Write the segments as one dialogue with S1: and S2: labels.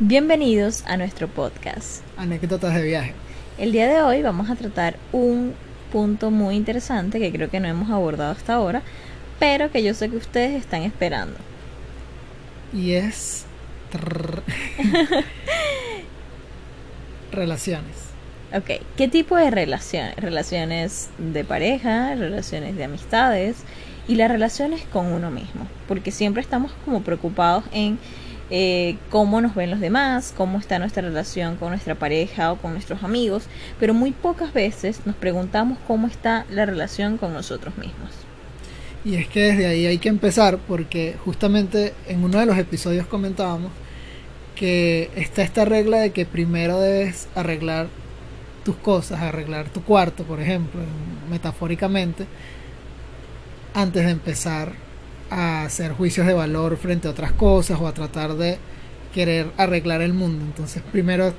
S1: Bienvenidos a nuestro podcast.
S2: Anécdotas de viaje.
S1: El día de hoy vamos a tratar un punto muy interesante que creo que no hemos abordado hasta ahora, pero que yo sé que ustedes están esperando.
S2: Y es... relaciones.
S1: Ok, ¿qué tipo de relaciones? Relaciones de pareja, relaciones de amistades y las relaciones con uno mismo, porque siempre estamos como preocupados en eh, cómo nos ven los demás, cómo está nuestra relación con nuestra pareja o con nuestros amigos, pero muy pocas veces nos preguntamos cómo está la relación con nosotros mismos.
S2: Y es que desde ahí hay que empezar porque justamente en uno de los episodios comentábamos que está esta regla de que primero debes arreglar tus cosas, arreglar tu cuarto, por ejemplo, metafóricamente, antes de empezar a hacer juicios de valor frente a otras cosas o a tratar de querer arreglar el mundo. Entonces, primero,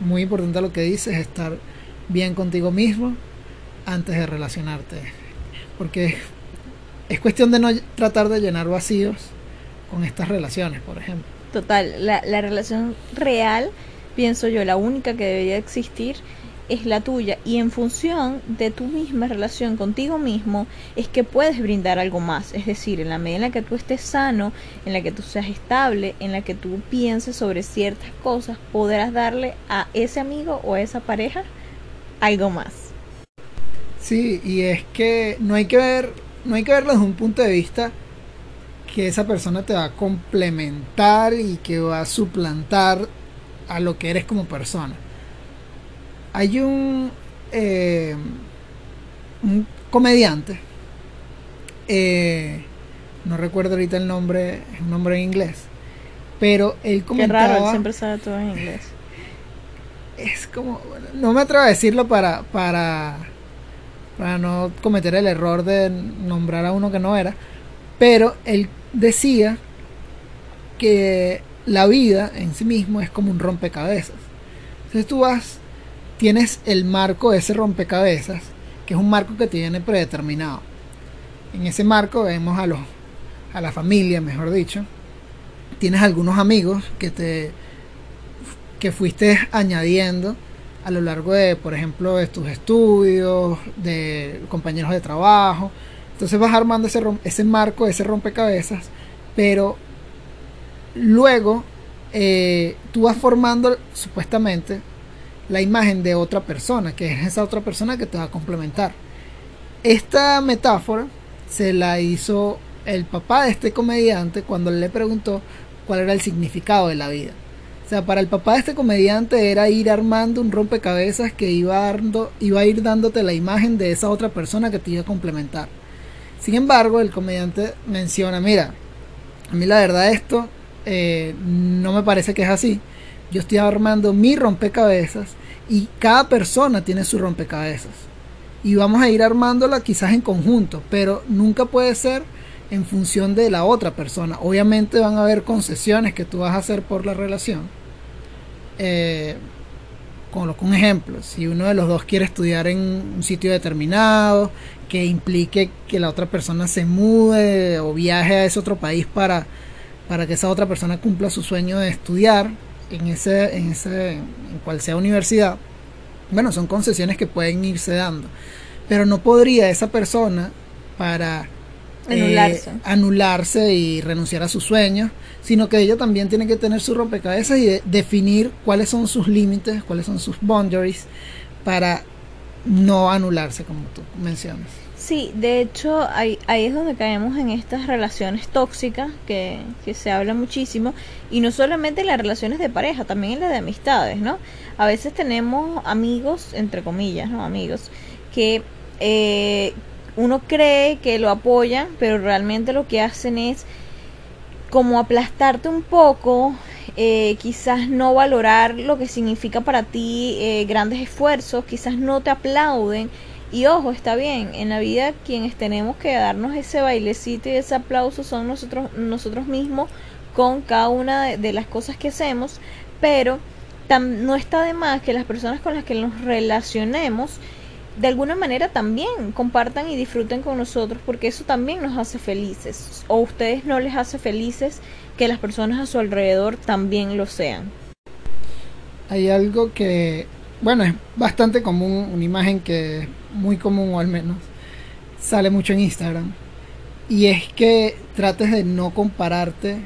S2: muy importante lo que dices, estar bien contigo mismo antes de relacionarte. Porque es cuestión de no tratar de llenar vacíos con estas relaciones, por ejemplo.
S1: Total, la, la relación real, pienso yo, la única que debería existir es la tuya y en función de tu misma relación contigo mismo es que puedes brindar algo más. Es decir, en la medida en la que tú estés sano, en la que tú seas estable, en la que tú pienses sobre ciertas cosas, podrás darle a ese amigo o a esa pareja algo más.
S2: Sí, y es que no hay que ver, no hay que verlo desde un punto de vista que esa persona te va a complementar y que va a suplantar a lo que eres como persona hay un, eh, un comediante, eh, no recuerdo ahorita el nombre, es un nombre en inglés, pero él comentaba...
S1: Qué raro, él siempre sabe todo en inglés.
S2: Es como, no me atrevo a decirlo para, para, para no cometer el error de nombrar a uno que no era, pero él decía que la vida en sí mismo es como un rompecabezas. Entonces tú vas tienes el marco de ese rompecabezas, que es un marco que tiene predeterminado. En ese marco vemos a los a la familia, mejor dicho. Tienes algunos amigos que te que fuiste añadiendo a lo largo de, por ejemplo, de tus estudios, de compañeros de trabajo. Entonces vas armando ese, ese marco, ese rompecabezas, pero luego eh, tú vas formando supuestamente la imagen de otra persona, que es esa otra persona que te va a complementar. Esta metáfora se la hizo el papá de este comediante cuando le preguntó cuál era el significado de la vida. O sea, para el papá de este comediante era ir armando un rompecabezas que iba, a ir dándote la imagen de esa otra persona que te iba a complementar. Sin embargo, el comediante menciona, mira, a mí la verdad esto eh, no me parece que es así yo estoy armando mi rompecabezas y cada persona tiene su rompecabezas. Y vamos a ir armándola quizás en conjunto, pero nunca puede ser en función de la otra persona. Obviamente van a haber concesiones que tú vas a hacer por la relación. Eh, con un ejemplo, si uno de los dos quiere estudiar en un sitio determinado, que implique que la otra persona se mude o viaje a ese otro país para, para que esa otra persona cumpla su sueño de estudiar, en ese, en ese, en cual sea universidad, bueno, son concesiones que pueden irse dando. Pero no podría esa persona para
S1: anularse.
S2: Eh, anularse y renunciar a sus sueños, sino que ella también tiene que tener su rompecabezas y definir cuáles son sus límites, cuáles son sus boundaries para no anularse, como tú mencionas.
S1: Sí, de hecho ahí, ahí es donde caemos en estas relaciones tóxicas que, que se habla muchísimo y no solamente en las relaciones de pareja, también en las de amistades, ¿no? A veces tenemos amigos, entre comillas, ¿no? Amigos, que eh, uno cree que lo apoyan, pero realmente lo que hacen es como aplastarte un poco, eh, quizás no valorar lo que significa para ti eh, grandes esfuerzos, quizás no te aplauden y ojo, está bien, en la vida quienes tenemos que darnos ese bailecito y ese aplauso son nosotros, nosotros mismos con cada una de, las cosas que hacemos, pero no está de más que las personas con las que nos relacionemos de alguna manera también compartan y disfruten con nosotros porque eso también nos hace felices o ustedes no les hace felices que las personas a su alrededor también lo sean.
S2: hay algo que, bueno, es bastante común, una imagen que es muy común o al menos sale mucho en Instagram. Y es que trates de no compararte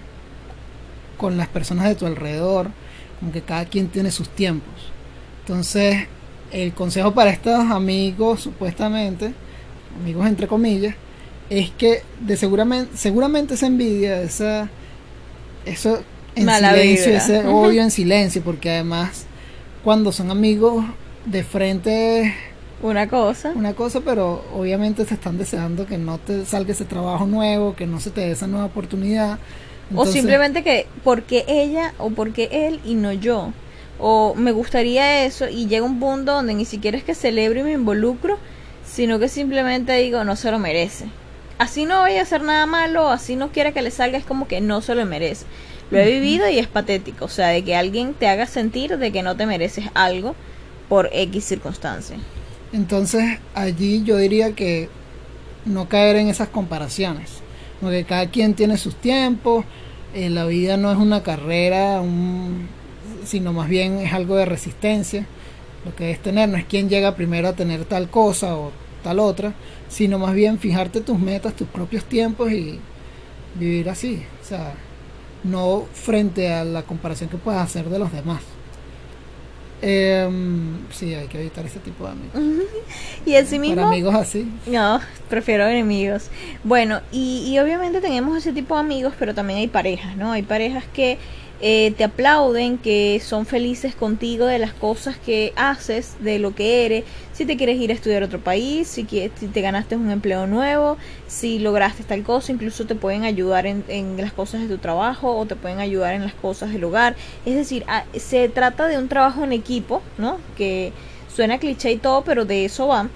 S2: con las personas de tu alrededor, como que cada quien tiene sus tiempos. Entonces, el consejo para estos amigos, supuestamente, amigos entre comillas, es que de seguramente, seguramente esa envidia, esa, eso en silencio, ese odio en silencio, porque además cuando son amigos de frente
S1: una cosa.
S2: Una cosa, pero obviamente se están deseando que no te salga ese trabajo nuevo, que no se te dé esa nueva oportunidad.
S1: o simplemente que porque ella o porque él y no yo. O me gustaría eso y llega un punto donde ni siquiera es que celebro y me involucro, sino que simplemente digo no se lo merece. Así no voy a hacer nada malo, así no quiere que le salga, es como que no se lo merece. Lo he vivido y es patético, o sea, de que alguien te haga sentir de que no te mereces algo por X circunstancia.
S2: Entonces allí yo diría que no caer en esas comparaciones, porque cada quien tiene sus tiempos, eh, la vida no es una carrera, sino más bien es algo de resistencia. Lo que es tener no es quien llega primero a tener tal cosa o tal otra, sino más bien fijarte tus metas, tus propios tiempos y vivir así. O sea, no frente a la comparación que puedas hacer de los demás. Eh, sí, hay que evitar ese tipo de amigos.
S1: y así mismo.
S2: Para amigos así.
S1: No, prefiero enemigos. Bueno, y, y obviamente tenemos ese tipo de amigos, pero también hay parejas, ¿no? Hay parejas que eh, te aplauden, que son felices contigo de las cosas que haces, de lo que eres, si te quieres ir a estudiar a otro país, si, si te ganaste un empleo nuevo, si lograste tal cosa, incluso te pueden ayudar en, en, las cosas de tu trabajo o te pueden ayudar en las cosas del hogar. Es decir, ah, se trata de un trabajo en equipo, ¿no? Que suena cliché y todo, pero de eso va.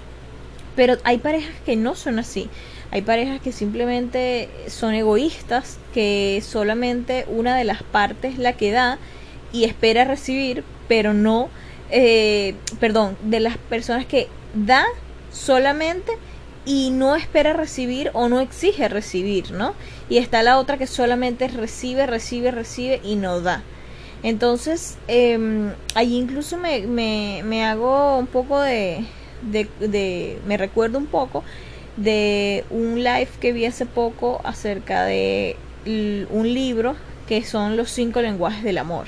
S1: Pero hay parejas que no son así. Hay parejas que simplemente son egoístas, que solamente una de las partes la que da y espera recibir, pero no, eh, perdón, de las personas que da solamente y no espera recibir o no exige recibir, ¿no? Y está la otra que solamente recibe, recibe, recibe y no da. Entonces, eh, ahí incluso me, me, me, hago un poco de, de, me recuerdo un poco de un live que vi hace poco acerca de un libro que son los cinco lenguajes del amor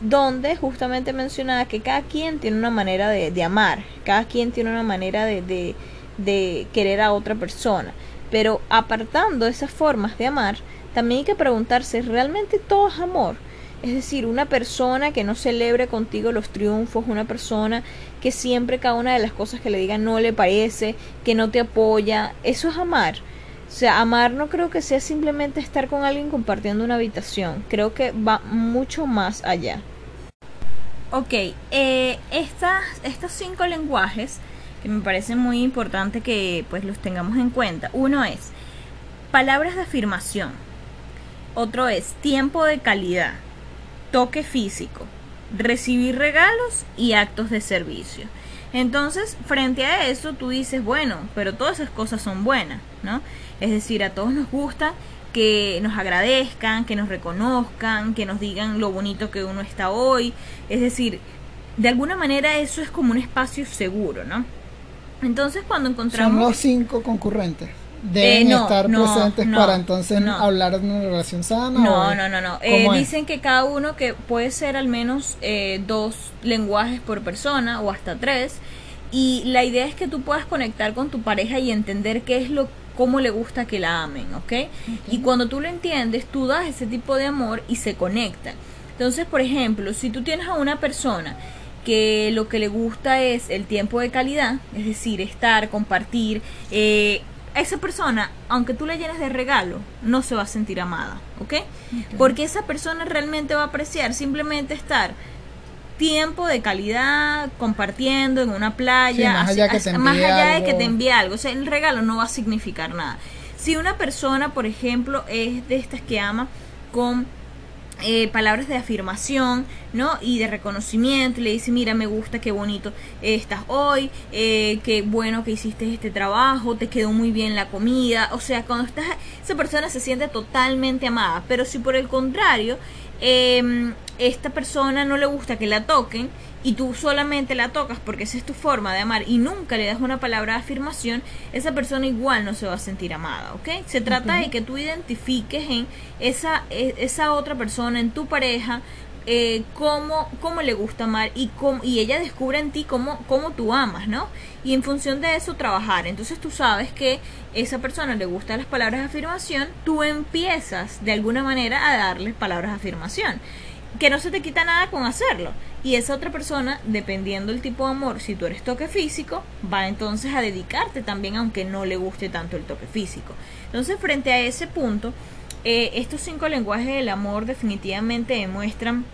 S1: donde justamente mencionaba que cada quien tiene una manera de, amar, cada quien tiene una manera de, de, de, querer a otra persona. Pero apartando esas formas de amar, también hay que preguntarse, ¿realmente todo es amor? Es decir, una persona que no celebre contigo los triunfos, una persona que siempre cada una de las cosas que le digan no le parece, que no te apoya, eso es amar. O sea, amar no creo que sea simplemente estar con alguien compartiendo una habitación, creo que va mucho más allá. Ok, eh, estas, estos cinco lenguajes que me parece muy importante que pues los tengamos en cuenta. Uno es palabras de afirmación, otro es tiempo de calidad, toque físico, recibir regalos y actos de servicio. Entonces, frente a eso, tú dices, bueno, pero todas esas cosas son buenas, ¿no? Es decir, a todos nos gusta que nos agradezcan, que nos reconozcan, que nos digan lo bonito que uno está hoy. Es decir, de alguna manera eso es como un espacio seguro, ¿no? Entonces, cuando encontramos...
S2: Son los cinco concurrentes deben eh, estar presentes para entonces hablar de una relación sana?
S1: No, no, no, no. Eh, dicen que cada uno que puede ser al menos eh, dos lenguajes por persona o hasta tres. Y la idea es que tú puedas conectar con tu pareja y entender qué es lo cómo le gusta que la amen, ¿ok? Y cuando tú lo entiendes, tú das ese tipo de amor y se conectan. Entonces, por ejemplo, si tú tienes a una persona que lo que le gusta es el tiempo de calidad, es decir, estar, compartir, eh, esa persona, aunque tú le llenes de regalo, no se va a sentir amada, ¿ok? Porque esa persona realmente va a apreciar simplemente estar tiempo de calidad compartiendo en una playa,
S2: más allá,
S1: de que te envíe algo, o sea, el regalo no va a significar nada. Si una persona, por ejemplo, es de estas que ama con eh, palabras de afirmación, ¿no? Y de reconocimiento, le dice, mira, me gusta, qué bonito estás hoy, eh, qué bueno que hiciste este trabajo, te quedó muy bien la comida, o sea, cuando estás, esa persona se siente totalmente amada, pero si por el contrario, em, esta persona no le gusta que la toquen y tú solamente la tocas porque esa es tu forma de amar y nunca le das una palabra de afirmación, esa persona igual no se va a sentir amada, ¿ok? Se trata de que tú identifiques en esa, e, esa otra persona, en tu pareja, eh, cómo, cómo, le gusta amar y, cómo, y ella descubre en ti cómo, cómo tú amas, ¿no? Y en función de eso trabajar. Entonces tú sabes que esa persona le gustan las palabras de afirmación, tú empiezas de alguna manera a darle palabras de afirmación que no se te quita nada con hacerlo. Y esa otra persona, dependiendo del tipo de amor, si tú eres toque físico, va entonces a dedicarte también aunque no le guste tanto el toque físico. Entonces, frente a ese punto, eh, estos cinco lenguajes del amor definitivamente demuestran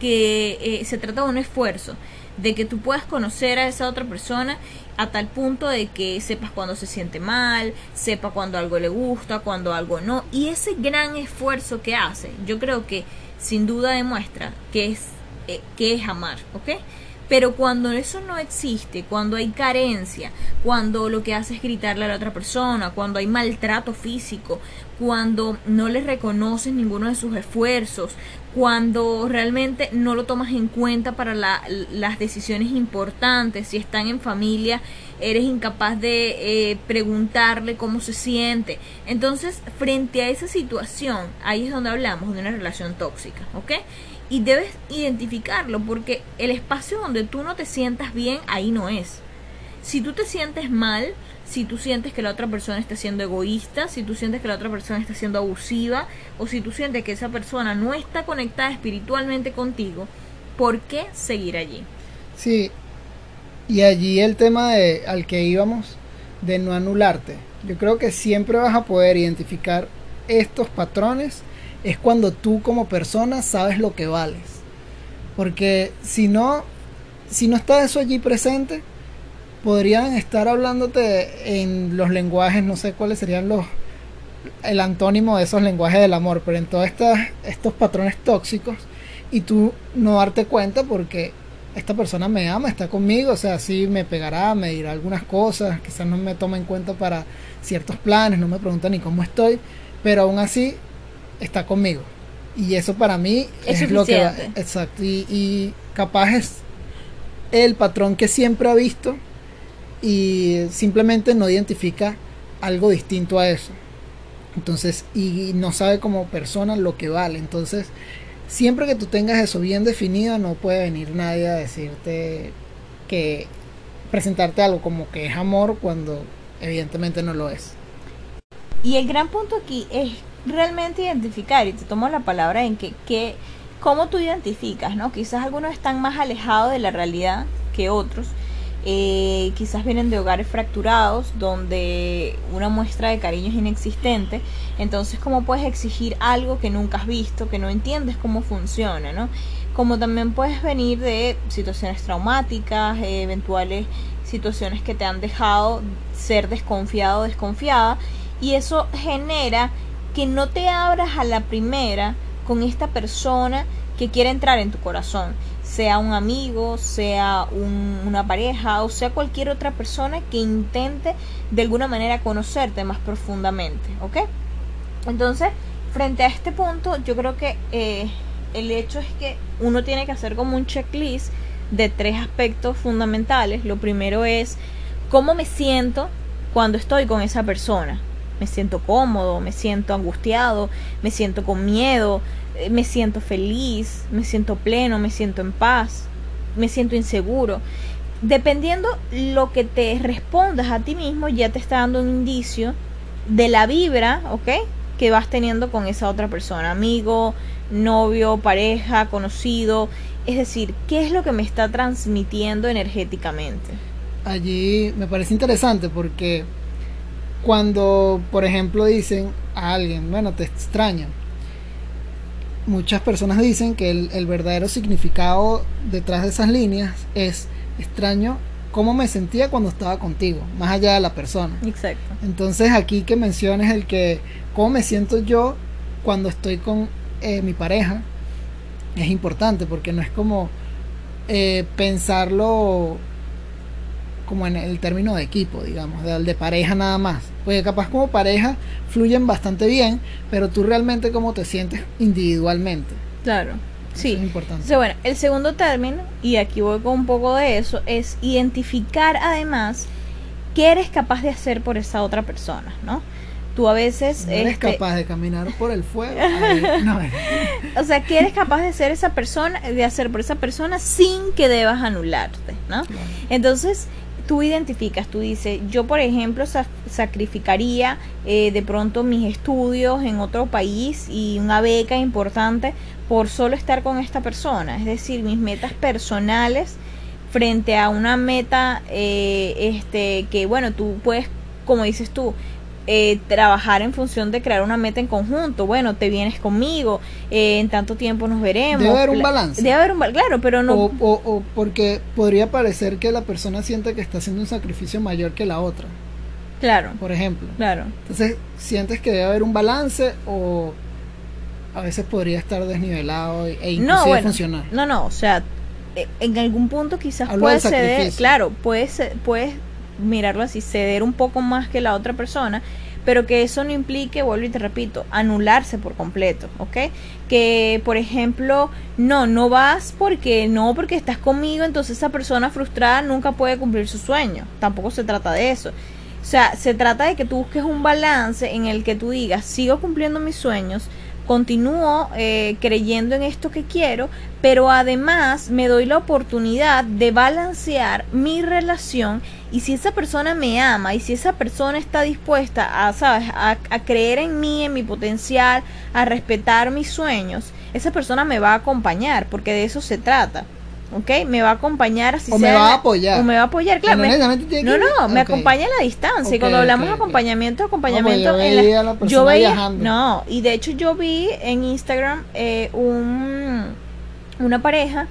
S1: que eh, se trata de un esfuerzo, de que tú puedas conocer a esa otra persona a tal punto de que sepas cuando se siente mal, sepa cuando algo le gusta, cuando algo no. Y ese gran esfuerzo que hace, yo creo que sin duda demuestra que es, eh, que es amar, ¿ok? Pero cuando eso no existe, cuando hay carencia, cuando lo que hace es gritarle a la otra persona, cuando hay maltrato físico, cuando no le reconoces ninguno de sus esfuerzos, cuando realmente no lo tomas en cuenta para las decisiones importantes, si están en familia, eres incapaz de eh, preguntarle cómo se siente. Entonces, frente a esa situación, ahí es donde hablamos de una relación tóxica, ¿ok? Y debes identificarlo porque el espacio donde tú no te sientas bien, ahí no es. Si tú te sientes mal, si tú sientes que la otra persona está siendo egoísta, si tú sientes que la otra persona está siendo abusiva, o si tú sientes que esa persona no está conectada espiritualmente contigo, ¿por qué seguir allí?
S2: Sí, y allí el tema de, al que íbamos, de no anularte. Yo creo que siempre vas a poder identificar estos patrones es cuando tú como persona sabes lo que vales. Porque si no, si no está eso allí presente, podrían estar hablándote en los lenguajes, no sé cuáles serían los el antónimo de esos lenguajes del amor, pero en todos estos patrones tóxicos y tú no darte cuenta porque esta persona me ama, está conmigo, o sea, sí me pegará, me dirá algunas cosas, quizás no me toma en cuenta para ciertos planes, no me pregunta ni cómo estoy, pero aún así está conmigo. Y eso para mí es, lo que exacto, y, y capaz es el patrón que siempre ha visto y simplemente no identifica algo distinto a eso. Entonces, y no sabe como persona lo que vale. Entonces, siempre que tú tengas eso bien definido, no puede venir nadie a decirte que presentarte algo como que es amor cuando evidentemente no lo es.
S1: Y el gran punto aquí es realmente identificar, y te tomo la palabra en que, que cómo tú identificas, ¿no? Quizás algunos están más alejados de la realidad que otros eh, quizás vienen de hogares fracturados donde una muestra de cariño es inexistente, entonces cómo puedes exigir algo que nunca has visto, que no entiendes cómo funciona, ¿no? Como también puedes venir de situaciones traumáticas, eventuales situaciones que te han dejado ser desconfiado o desconfiada y eso genera que no te abras a la primera con esta persona que quiere entrar en tu corazón sea un amigo, sea una pareja o sea cualquier otra persona que intente de alguna manera conocerte más profundamente, ¿ok? Entonces, frente a este punto, yo creo que eh, el hecho es que uno tiene que hacer como un checklist de tres aspectos fundamentales. Lo primero es cómo me siento cuando estoy con esa persona. Me siento cómodo, me siento angustiado, me siento con miedo, me siento feliz, me siento pleno, me siento en paz, me siento inseguro. Dependiendo lo que te respondas a ti mismo, ya te está dando un indicio de la vibra, ¿ok? Que vas teniendo con esa otra persona, amigo, novio, pareja, conocido. Es decir, ¿qué es lo que me está transmitiendo energéticamente?
S2: Allí me parece interesante porque cuando, por ejemplo, dicen a alguien, bueno, te extraño, muchas personas dicen que el, verdadero significado detrás de esas líneas es extraño cómo me sentía cuando estaba contigo, más allá de la persona.
S1: Exacto.
S2: Entonces aquí que menciones el que cómo me siento yo cuando estoy con eh, mi pareja es importante porque no es como eh, pensarlo como en el término de equipo, digamos, de, de pareja nada más. Porque capaz como pareja fluyen bastante bien, pero tú realmente cómo te sientes individualmente.
S1: Claro. Sí.
S2: Es importante.
S1: Entonces, bueno, el segundo término, y aquí voy con un poco de eso, es identificar además qué eres capaz de hacer por esa otra persona, ¿no? Tú a veces...
S2: No eres
S1: este,
S2: capaz de caminar por el fuego. No.
S1: O sea, ¿qué eres capaz de ser esa persona, de hacer por esa persona sin que debas anularte, ¿no?
S2: Claro.
S1: Entonces, tú identificas, tú dices, yo por ejemplo sa- sacrificaría eh, de pronto mis estudios en otro país y una beca importante por solo estar con esta persona, es decir, mis metas personales frente a una meta eh, este que bueno tú puedes como dices tú eh, trabajar en función de crear una meta en conjunto bueno te vienes conmigo eh, en tanto tiempo nos veremos
S2: Debe haber un balance.
S1: debe haber un balance claro pero no
S2: O, o- o porque podría parecer que la persona siente que está haciendo un sacrificio mayor que la otra,
S1: claro
S2: por ejemplo.
S1: claro
S2: Entonces, ¿sientes que debe haber un balance o a veces podría estar desnivelado e inclusive
S1: no bueno
S2: funcionar?
S1: no no o sea eh, en algún punto quizás
S2: Hablo del
S1: ceder claro puedes puedes mirarlo así ceder un poco más que la otra persona pero que eso no implique, vuelvo y te repito, anularse por completo, ¿ok? Que, por ejemplo, no, no vas porque no, porque estás conmigo, entonces esa persona frustrada nunca puede cumplir su sueño. Tampoco se trata de eso. O sea, se trata de que tú busques un balance en el que tú digas, sigo cumpliendo mis sueños, continúo eh, creyendo en esto que quiero, pero además me doy la oportunidad de balancear mi relación y si esa persona me ama y si esa persona está dispuesta a, ¿sabes? a, a creer en mí, en mi potencial, a respetar mis sueños, esa persona me va a acompañar, porque de eso se trata. ¿Ok? Me va a acompañar así
S2: O me
S1: sea en
S2: va a apoyar.
S1: O me va a apoyar, claro.
S2: no
S1: me- no,
S2: que-
S1: no, me acompaña a la distancia. y cuando hablamos de acompañamiento,
S2: No, pues
S1: acompañamiento
S2: yo
S1: en la-
S2: veía a la persona
S1: yo veía,
S2: viajando.
S1: no, y de hecho yo vi en Instagram eh, un una pareja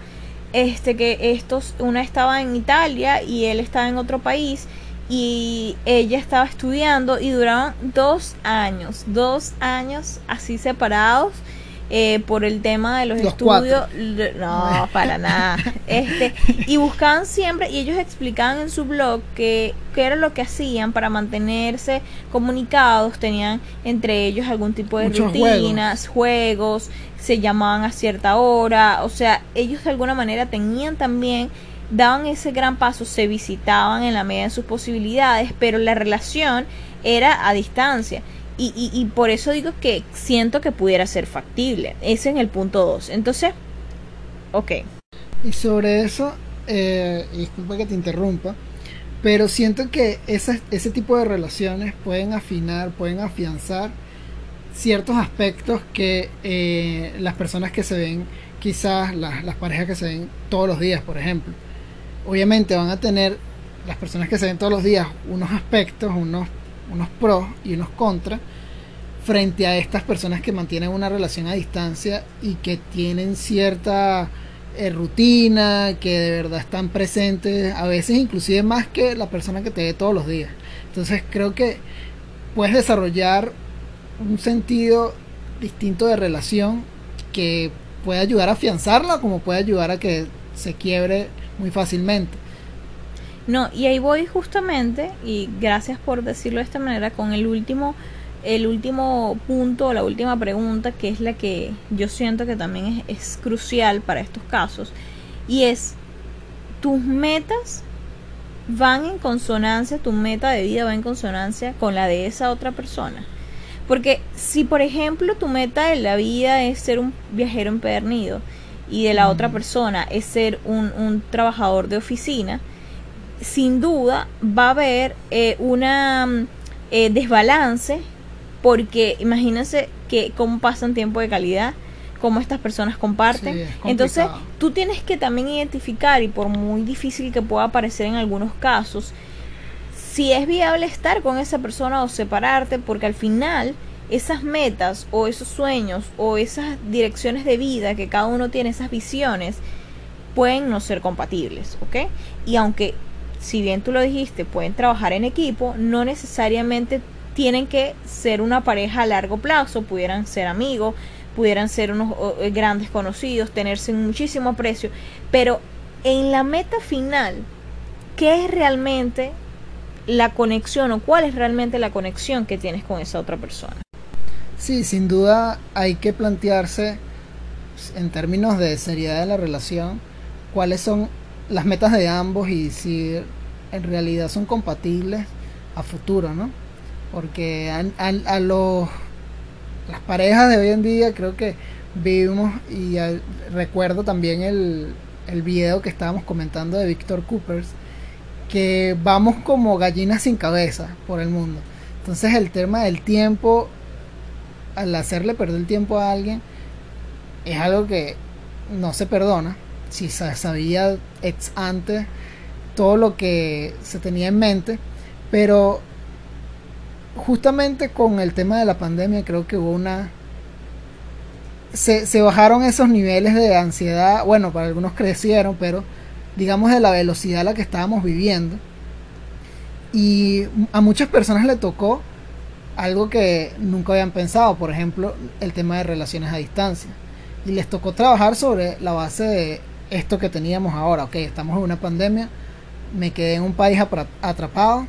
S1: este que estos una estaba en Italia y él estaba en otro país y ella estaba estudiando y duraban dos años, dos años así separados eh, por el tema de los,
S2: Los
S1: estudios. No, para nada. Este, y buscaban siempre, y ellos explicaban en su blog que, qué era lo que hacían para mantenerse comunicados, tenían entre ellos algún tipo de
S2: Muchos
S1: rutinas, juegos, se llamaban a cierta hora, o sea, ellos de alguna manera tenían también daban ese gran paso, se visitaban en la medida de sus posibilidades, pero la relación era a distancia. Y, y, por eso digo que siento que pudiera ser factible. Ese en el punto 2. Entonces, ok.
S2: Y sobre eso, eh, disculpa que te interrumpa, pero siento que esas- ese tipo de relaciones pueden afinar, pueden afianzar ciertos aspectos que eh, las personas que se ven, quizás las, las parejas que se ven todos los días, por ejemplo, obviamente van a tener las personas que se ven todos los días unos aspectos, unos, unos pros y unos contras frente a estas personas que mantienen una relación a distancia y que tienen cierta eh, rutina, que de verdad están presentes, a veces inclusive más que la persona que te ve todos los días. Entonces creo que puedes desarrollar un sentido distinto de relación que puede ayudar a afianzarla como puede ayudar a que se quiebre muy fácilmente.
S1: No, y ahí voy justamente, y gracias por decirlo de esta manera, con el último, el último punto, la última pregunta, que es la que yo siento que también es, es crucial para estos casos, y es, tus metas van en consonancia, tu meta de vida va en consonancia con la de esa otra persona. Porque si, por ejemplo, tu meta de la vida es ser un viajero empedernido y de la otra persona es ser un, un trabajador de oficina, sin duda va a haber eh, una mm, eh, desbalance porque imagínense que cómo pasan tiempo de calidad, cómo estas personas comparten.
S2: Sí, es
S1: Entonces, tú tienes que también identificar, y por muy difícil que pueda parecer en algunos casos, si es viable estar con esa persona o separarte, porque al final esas metas o esos sueños o esas direcciones de vida que cada uno tiene, esas visiones, pueden no ser compatibles, ¿ok? Y aunque, si bien tú lo dijiste, pueden trabajar en equipo, no necesariamente tienen que ser una pareja a largo plazo, pudieran ser amigos, pudieran ser unos eh, grandes conocidos, tenerse en muchísimo aprecio, pero en la meta final, ¿qué es realmente la conexión o cuál es realmente la conexión que tienes con esa otra persona?
S2: Sí, sin duda hay que plantearse en términos de seriedad de la relación, cuáles son las metas de ambos y si en realidad son compatibles a futuro, ¿no? Porque a, los, las parejas de hoy en día creo que vivimos y recuerdo también el, el video que estábamos comentando de Víctor Coopers, que vamos como gallinas sin cabeza por el mundo. Entonces el tema del tiempo, al hacerle perder el tiempo a alguien, es algo que no se perdona. Si sabía ex antes todo lo que se tenía en mente, pero justamente con el tema de la pandemia creo que hubo una... Se, se bajaron esos niveles de ansiedad, bueno, para algunos crecieron, pero digamos de la velocidad a la que estábamos viviendo. Y a muchas personas le tocó algo que nunca habían pensado, por ejemplo, el tema de relaciones a distancia. Y les tocó trabajar sobre la base de esto que teníamos ahora. Ok, estamos en una pandemia, me quedé en un país atrapado,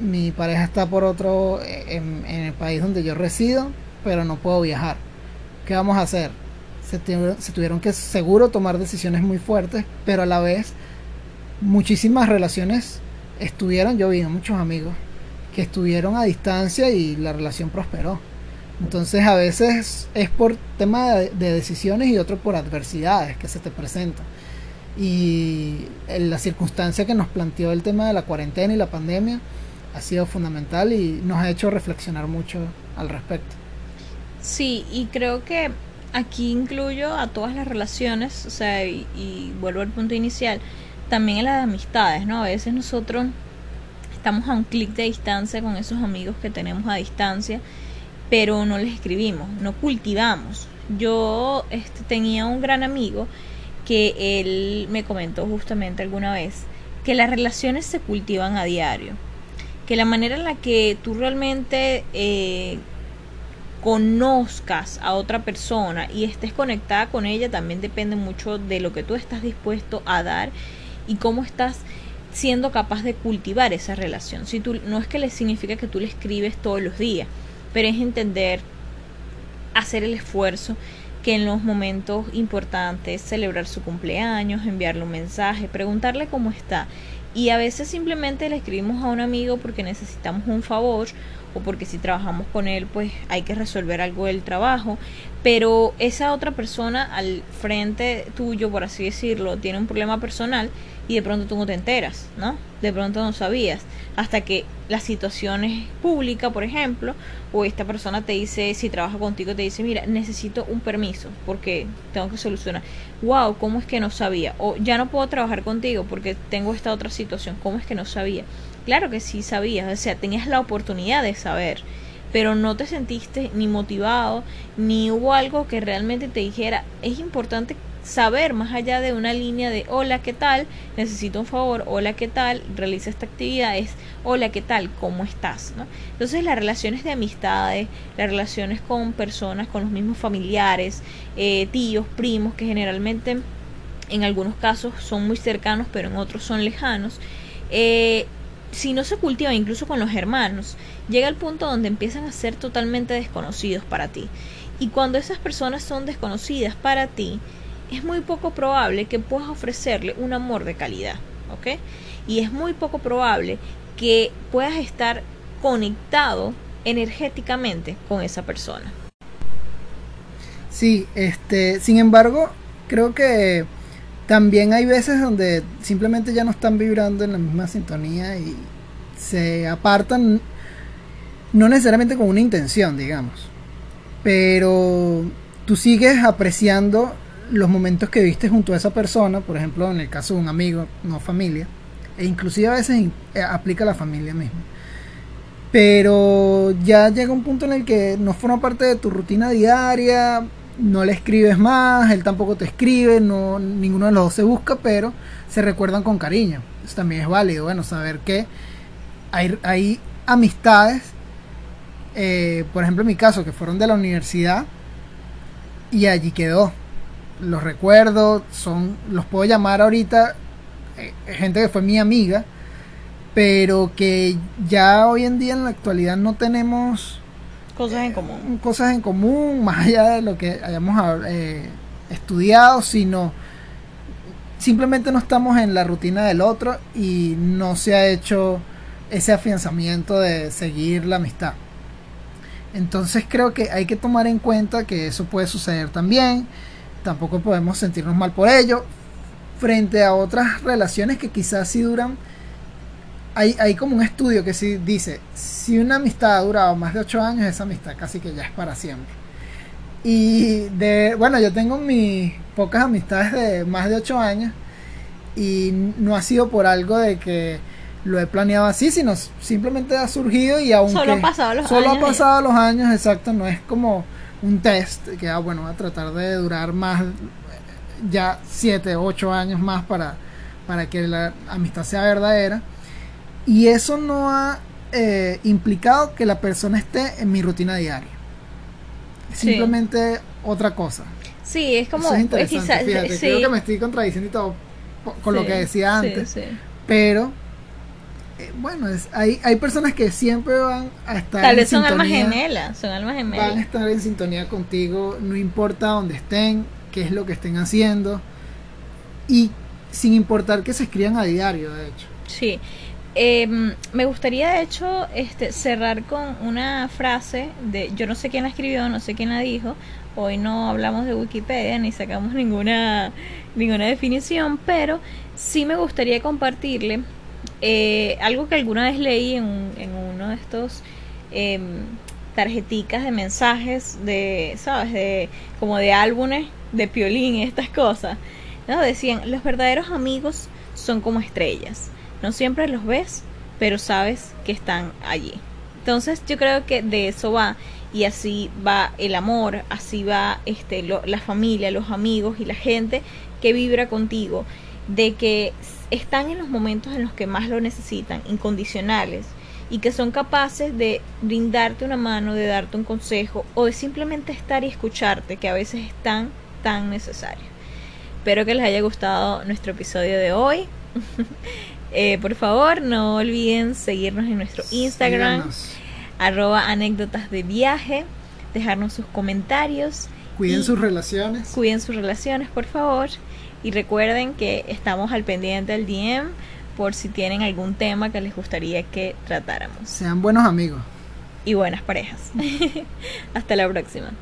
S2: mi pareja está por otro, en, el país donde yo resido, pero no puedo viajar. ¿Qué vamos a hacer? Se, se tuvieron que seguro tomar decisiones muy fuertes, pero a la vez muchísimas relaciones estuvieron, yo vi muchos amigos que estuvieron a distancia y la relación prosperó. Entonces a veces es por tema de, decisiones y otro por adversidades que se te presentan. Y la circunstancia que nos planteó el tema de la cuarentena y la pandemia ha sido fundamental y nos ha hecho reflexionar mucho al respecto.
S1: Sí, y creo que aquí incluyo a todas las relaciones, o sea, y, y vuelvo al punto inicial, también en las amistades, ¿no? A veces nosotros estamos a un clic de distancia con esos amigos que tenemos a distancia, pero no les escribimos, no cultivamos. Yo este, tenía un gran amigo que él me comentó justamente alguna vez que las relaciones se cultivan a diario, que la manera en la que tú realmente eh, conozcas a otra persona y estés conectada con ella también depende mucho de lo que tú estás dispuesto a dar y cómo estás siendo capaz de cultivar esa relación. Si tú, no es que le significa que tú le escribes todos los días, pero es entender, hacer el esfuerzo que en los momentos importantes, celebrar su cumpleaños, enviarle un mensaje, preguntarle cómo está. Y a veces simplemente le escribimos a un amigo porque necesitamos un favor o porque si trabajamos con él pues hay que resolver algo del trabajo, pero esa otra persona al frente tuyo, por así decirlo, tiene un problema personal y de pronto tú no te enteras, ¿no? De pronto no sabías, hasta que la situación es pública, por ejemplo, o esta persona te dice, si trabaja contigo, te dice, mira, necesito un permiso porque tengo que solucionar. Wow, ¿cómo es que no sabía? O ya no puedo trabajar contigo porque tengo esta otra situación, ¿cómo es que no sabía? Claro que sí sabías, o sea, tenías la oportunidad de saber, pero no te sentiste ni motivado, ni hubo algo que realmente te dijera, es importante saber más allá de una línea de hola, ¿qué tal? Necesito un favor, hola, ¿qué tal? Realiza esta actividad, es hola, ¿qué tal? ¿Cómo estás? ¿no? Entonces las relaciones de amistades, las relaciones con personas, con los mismos familiares, eh, tíos, primos, que generalmente en algunos casos son muy cercanos, pero en otros son lejanos, eh, si no se cultiva incluso con los hermanos, llega el punto donde empiezan a ser totalmente desconocidos para ti. Y cuando esas personas son desconocidas para ti, es muy poco probable que puedas ofrecerle un amor de calidad, ¿ok? Y es muy poco probable que puedas estar conectado energéticamente con esa persona.
S2: Sí, este, sin embargo, creo que también hay veces donde simplemente ya no están vibrando en la misma sintonía y se apartan, no necesariamente con una intención, digamos, pero tú sigues apreciando los momentos que viste junto a esa persona, por ejemplo, en el caso de un amigo, no familia, e inclusive a veces eh, aplica a la familia misma. Pero ya llega un punto en el que no forma parte de tu rutina diaria, no le escribes más, él tampoco te escribe, no, ninguno de los dos se busca, pero se recuerdan con cariño. Eso también es válido, bueno, saber que hay, hay amistades, eh, por ejemplo en mi caso, que fueron de la universidad y allí quedó los recuerdo, son, los puedo llamar ahorita eh, gente que fue mi amiga, pero que ya hoy en día en la actualidad no tenemos
S1: cosas en común.
S2: Cosas en común, más allá de lo que hayamos eh, estudiado, sino simplemente no estamos en la rutina del otro y no se ha hecho ese afianzamiento de seguir la amistad. Entonces creo que hay que tomar en cuenta que eso puede suceder también. Tampoco podemos sentirnos mal por ello. Frente a otras relaciones que quizás sí duran. Hay, hay como un estudio que sí dice, si una amistad ha durado más de 8 años, esa amistad casi que ya es para siempre. Y de, bueno, yo tengo mis pocas amistades de más de 8 años y no ha sido por algo de que lo he planeado así, sino simplemente ha surgido y aunque
S1: Solo han pasado los
S2: solo
S1: años
S2: ha pasado los años, exacto, no es como un test que ah, bueno, va a tratar de durar más ya 7, 8 años más para para que la amistad sea verdadera y eso no ha eh, implicado que la persona esté en mi rutina diaria.
S1: Sí.
S2: Simplemente otra cosa.
S1: Sí, es como...
S2: Eso es interesante,
S1: quizá-
S2: fíjate,
S1: sí,
S2: creo que me estoy contradiciendo y todo con lo que decía antes,
S1: sí.
S2: pero bueno, es, hay, hay personas que siempre van a estar
S1: Tal
S2: en
S1: vez son almas gemelas, son almas
S2: van a
S1: gemelas.
S2: estar en sintonía contigo, no importa dónde estén, qué es lo que estén haciendo y sin importar que se escriban a diario, de hecho.
S1: Sí. Em, me gustaría de hecho este cerrar con una frase de yo no sé quién la escribió, no sé quién la dijo. Hoy no hablamos de Wikipedia ni sacamos ninguna ninguna definición, pero sí me gustaría compartirle eh, algo que alguna vez leí en, un- en uno de estos em, tarjeticas de mensajes de, ¿sabes? De como de álbumes de piolín y estas cosas. ¿no? Decían, los verdaderos amigos son como estrellas. No siempre los ves, pero sabes que están allí. Entonces yo creo que de eso va y así va el amor, así va este lo- la familia, los amigos y la gente que vibra contigo, de que están en los momentos en los que más lo necesitan, incondicionales y que son capaces de brindarte una mano, de darte un consejo o de simplemente estar y escucharte, que a veces es tan tan necesario. Espero que les haya gustado nuestro episodio de hoy. Eh, por favor, no olviden seguirnos en nuestro Instagram,
S2: Síganos.
S1: arroba anécdotas de viaje, dejarnos sus comentarios,
S2: Cuiden sus relaciones.
S1: cuiden sus relaciones, por favor, y recuerden que estamos al pendiente del DM por si tienen algún tema que les gustaría que tratáramos.
S2: Sean buenos amigos.
S1: Y buenas parejas. Hasta la próxima.